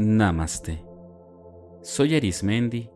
Namaste. Soy Arismendi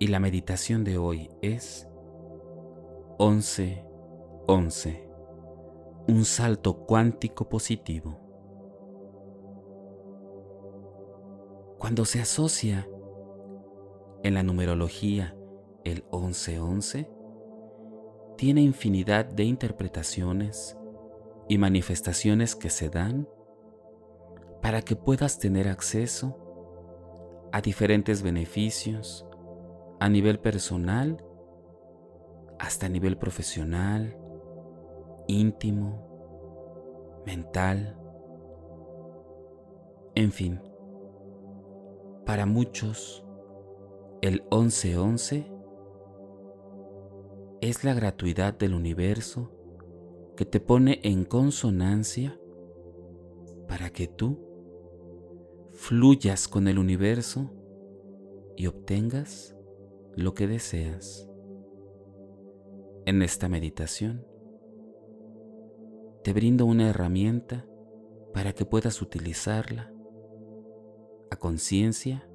y la meditación de hoy es 11-11. Un salto cuántico positivo. Cuando se asocia en la numerología el 1111, tiene infinidad de interpretaciones y manifestaciones que se dan para que puedas tener acceso a diferentes beneficios a nivel personal hasta a nivel profesional, íntimo, mental, en fin. Para muchos, el 1111 es la gratuidad del universo que te pone en consonancia para que tú fluyas con el universo y obtengas lo que deseas. En esta meditación te brindo una herramienta para que puedas utilizarla a conciencia,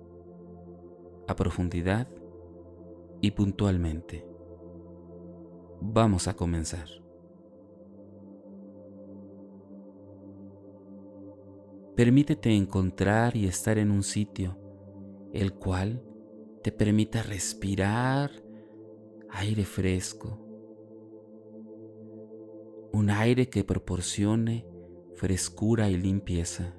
a profundidad y puntualmente. Vamos a comenzar. Permítete encontrar y estar en un sitio el cual te permita respirar aire fresco, un aire que proporcione frescura y limpieza.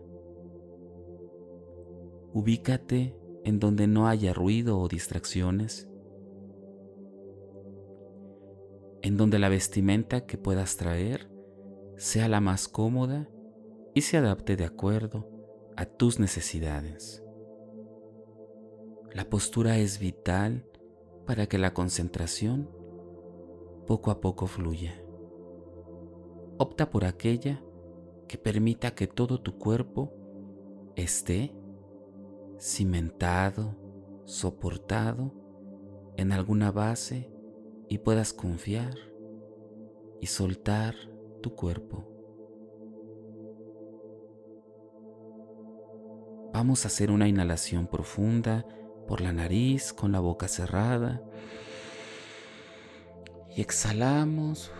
Ubícate en donde no haya ruido o distracciones, en donde la vestimenta que puedas traer sea la más cómoda y se adapte de acuerdo a tus necesidades. La postura es vital para que la concentración poco a poco fluya. Opta por aquella que permita que todo tu cuerpo esté cimentado, soportado en alguna base y puedas confiar y soltar tu cuerpo. Vamos a hacer una inhalación profunda por la nariz con la boca cerrada. Y exhalamos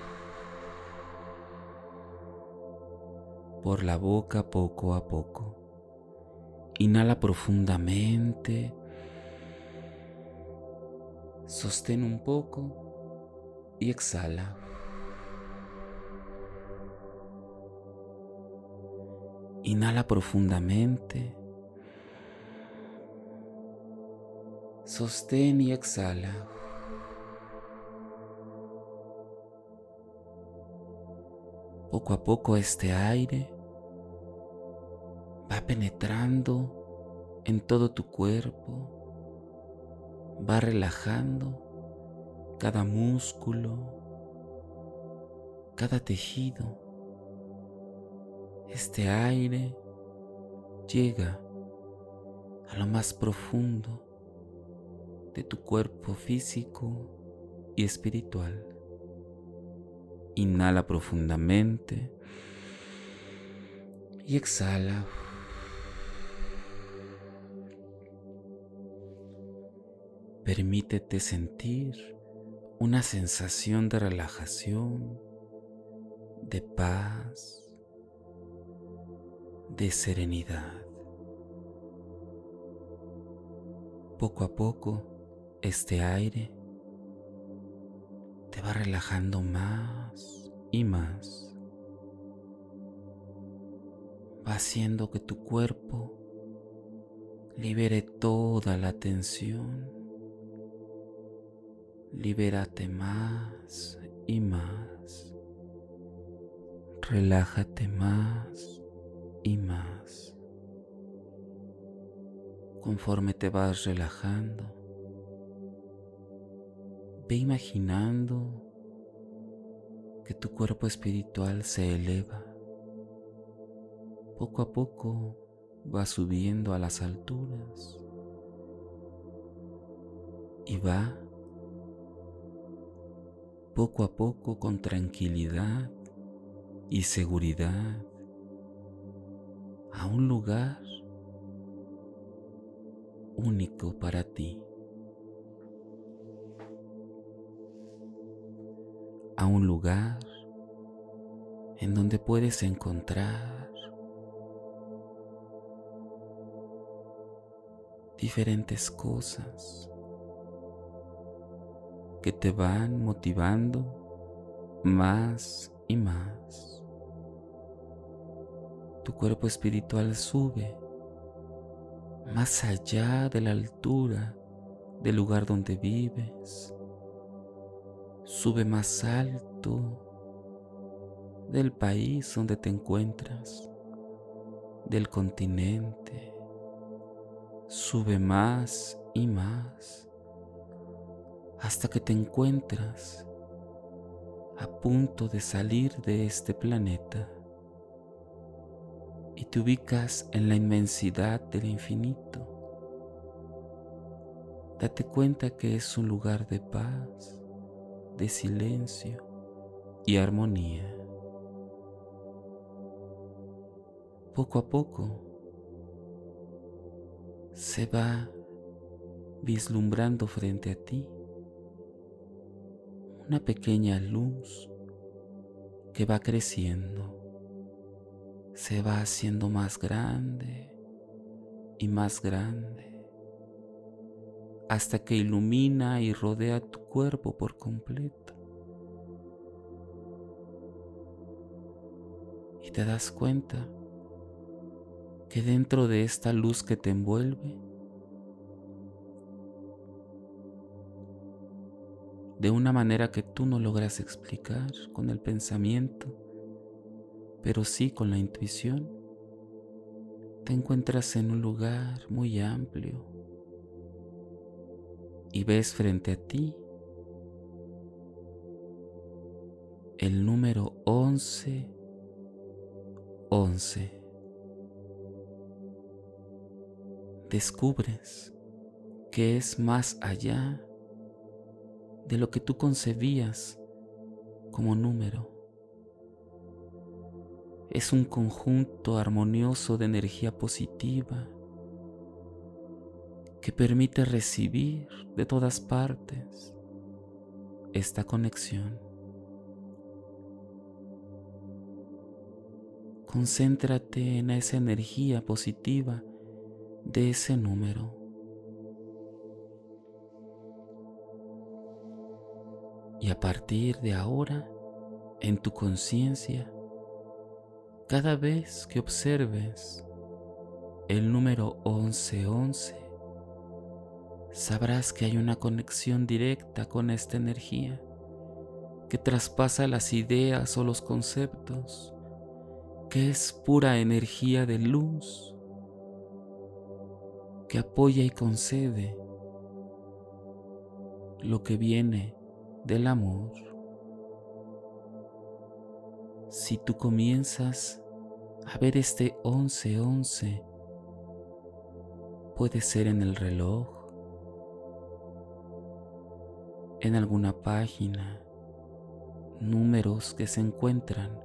por la boca poco a poco. Inhala profundamente. Sostén un poco y exhala. Inhala profundamente. Sostén y exhala. Poco a poco este aire va penetrando en todo tu cuerpo, va relajando cada músculo, cada tejido. Este aire llega a lo más profundo de tu cuerpo físico y espiritual. Inhala profundamente y exhala. Permítete sentir una sensación de relajación, de paz, de serenidad. Poco a poco, este aire te va relajando más y más. Va haciendo que tu cuerpo libere toda la tensión. Libérate más y más. Relájate más y más. Conforme te vas relajando, Ve imaginando que tu cuerpo espiritual se eleva. Poco a poco va subiendo a las alturas y va poco a poco con tranquilidad y seguridad a un lugar único para ti. A un lugar en donde puedes encontrar diferentes cosas que te van motivando más y más. Tu cuerpo espiritual sube más allá de la altura del lugar donde vives. Sube más alto del país donde te encuentras, del continente. Sube más y más hasta que te encuentras a punto de salir de este planeta y te ubicas en la inmensidad del infinito. Date cuenta que es un lugar de paz, de silencio y armonía. Poco a poco se va vislumbrando frente a ti una pequeña luz que va creciendo, se va haciendo más grande y más grande, hasta que ilumina y rodea tu cuerpo por completo. Y te das cuenta que dentro de esta luz que te envuelve, de una manera que tú no logras explicar con el pensamiento, pero sí con la intuición, te encuentras en un lugar muy amplio y ves frente a ti el número 11, 11. Descubres que es más allá de lo que tú concebías como número. Es un conjunto armonioso de energía positiva que permite recibir de todas partes esta conexión. Concéntrate en esa energía positiva de ese número. Y a partir de ahora, en tu conciencia, cada vez que observes el número 1111, sabrás que hay una conexión directa con esta energía que traspasa las ideas o los conceptos, que es pura energía de luz, que apoya y concede lo que viene del amor. Si tú comienzas a ver este 11-11, puede ser en el reloj, en alguna página, números que se encuentran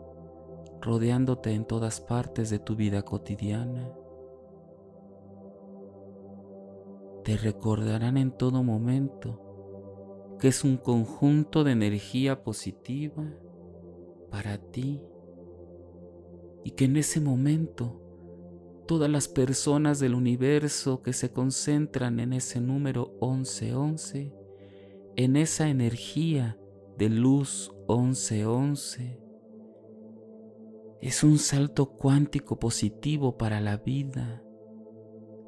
rodeándote en todas partes de tu vida cotidiana. Te recordarán en todo momento que es un conjunto de energía positiva para ti y que en ese momento todas las personas del universo que se concentran en ese número 1111, en esa energía de luz 1111, es un salto cuántico positivo para la vida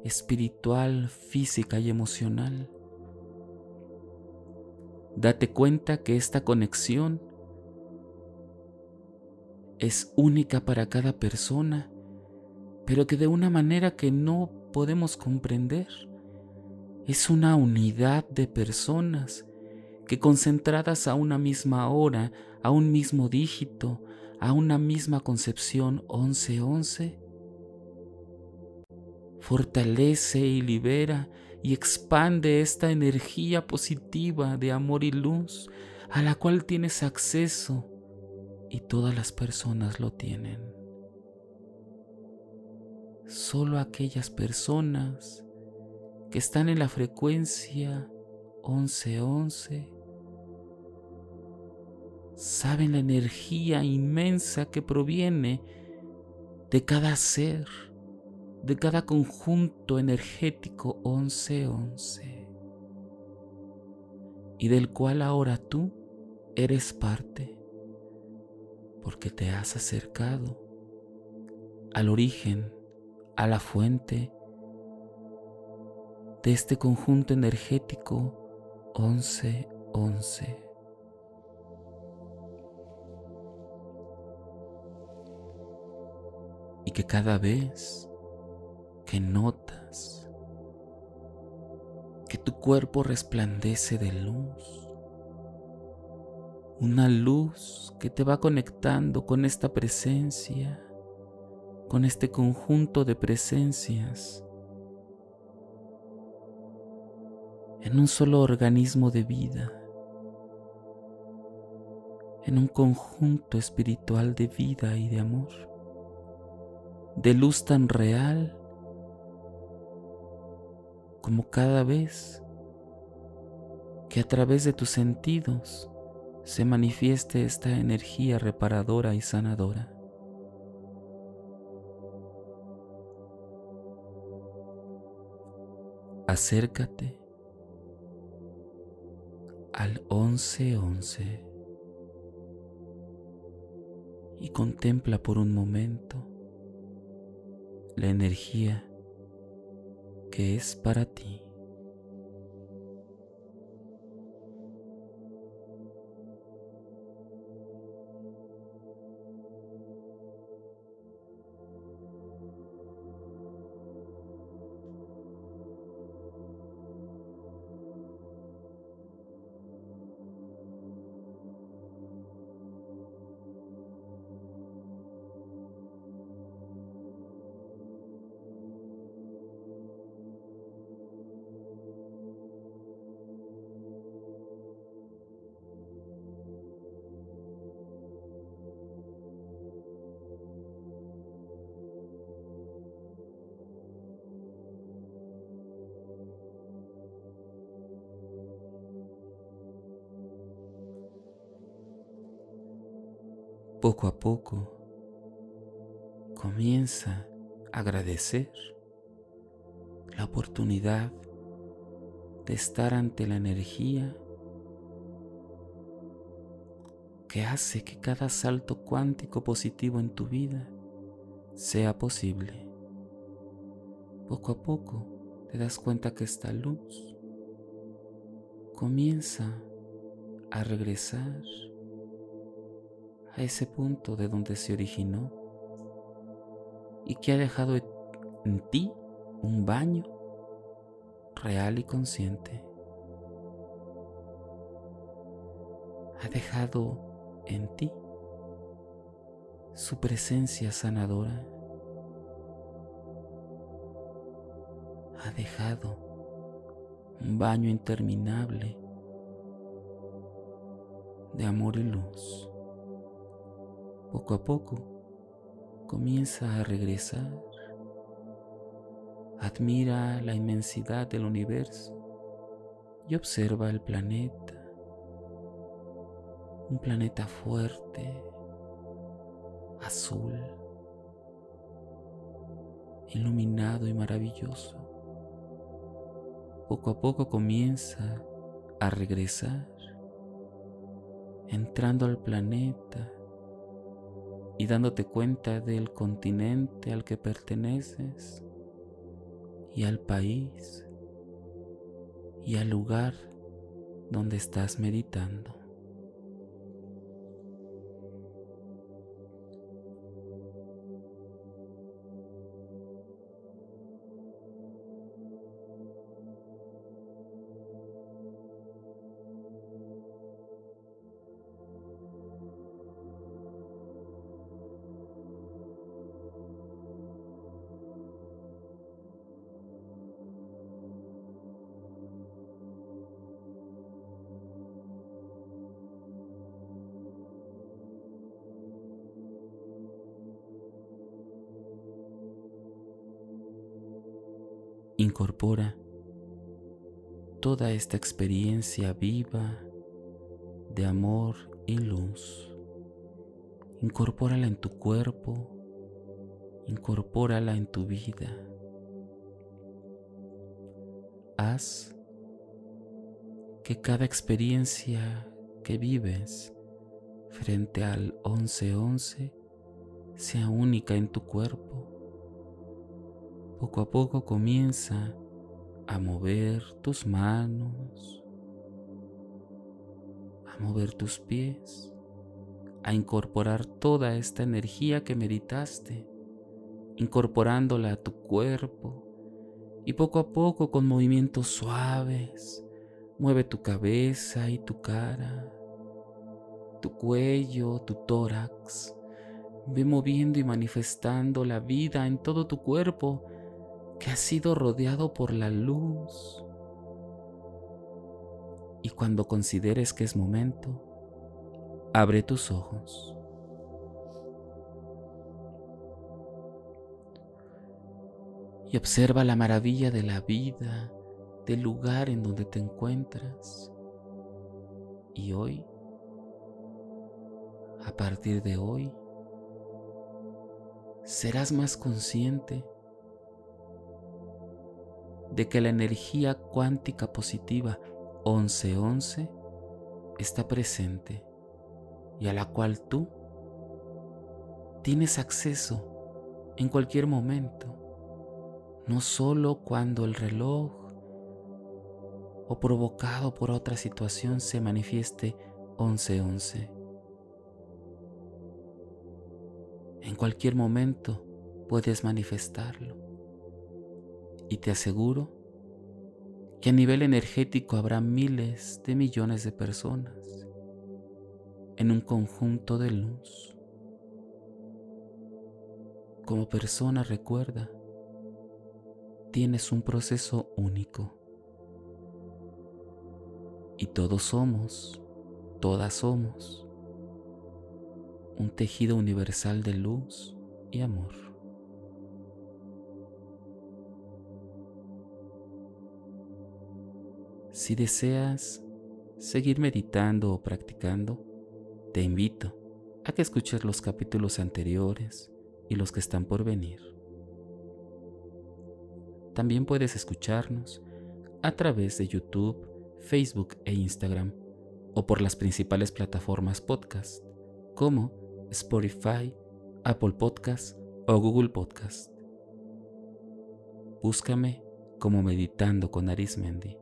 espiritual, física y emocional. Date cuenta que esta conexión es única para cada persona, pero que de una manera que no podemos comprender. Es una unidad de personas que concentradas a una misma hora, a un mismo dígito, a una misma concepción 11-11, fortalece y libera y expande esta energía positiva de amor y luz a la cual tienes acceso y todas las personas lo tienen. Solo aquellas personas que están en la frecuencia 1111 saben la energía inmensa que proviene de cada ser, de cada conjunto energético 1111 y del cual ahora tú eres parte porque te has acercado al origen, a la fuente de este conjunto energético 1111. Que cada vez que notas que tu cuerpo resplandece de luz, una luz que te va conectando con esta presencia, con este conjunto de presencias en un solo organismo de vida, en un conjunto espiritual de vida y de amor, de luz tan real como cada vez que a través de tus sentidos se manifieste esta energía reparadora y sanadora. Acércate al 1111 y contempla por un momento la energía que es para ti. Poco a poco comienza a agradecer la oportunidad de estar ante la energía que hace que cada salto cuántico positivo en tu vida sea posible. Poco a poco te das cuenta que esta luz comienza a regresar a ese punto de donde se originó y que ha dejado en ti un baño real y consciente. Ha dejado en ti su presencia sanadora. Ha dejado un baño interminable de amor y luz poco a poco comienza a regresar. Admira la inmensidad del universo y observa el planeta. Un planeta fuerte, azul, iluminado y maravilloso. Poco a poco comienza a regresar, entrando al planeta y dándote cuenta del continente al que perteneces y al país y al lugar donde estás meditando. Incorpora toda esta experiencia viva de amor y luz. Incorpórala en tu cuerpo, incorpórala en tu vida. Haz que cada experiencia que vives frente al 1111 sea única en tu cuerpo. Poco a poco comienza a mover tus manos, a mover tus pies, a incorporar toda esta energía que meditaste, incorporándola a tu cuerpo y poco a poco con movimientos suaves, mueve tu cabeza y tu cara, tu cuello, tu tórax. Ve moviendo y manifestando la vida en todo tu cuerpo que ha sido rodeado por la luz. Y cuando consideres que es momento, abre tus ojos. Y observa la maravilla de la vida, del lugar en donde te encuentras. Y hoy, a partir de hoy, serás más consciente de que la energía cuántica positiva 1111 está presente y a la cual tú tienes acceso en cualquier momento, no solo cuando el reloj o provocado por otra situación se manifieste 1111. En cualquier momento puedes manifestarlo y te aseguro que a nivel energético habrá miles de millones de personas en un conjunto de luz. Como persona recuerda, tienes un proceso único. Y todos somos, todas somos, un tejido universal de luz y amor. Si deseas seguir meditando o practicando, te invito a que escuches los capítulos anteriores y los que están por venir. También puedes escucharnos a través de YouTube, Facebook e Instagram o por las principales plataformas podcast como Spotify, Apple Podcast o Google Podcast. Búscame como Meditando con Arismendi.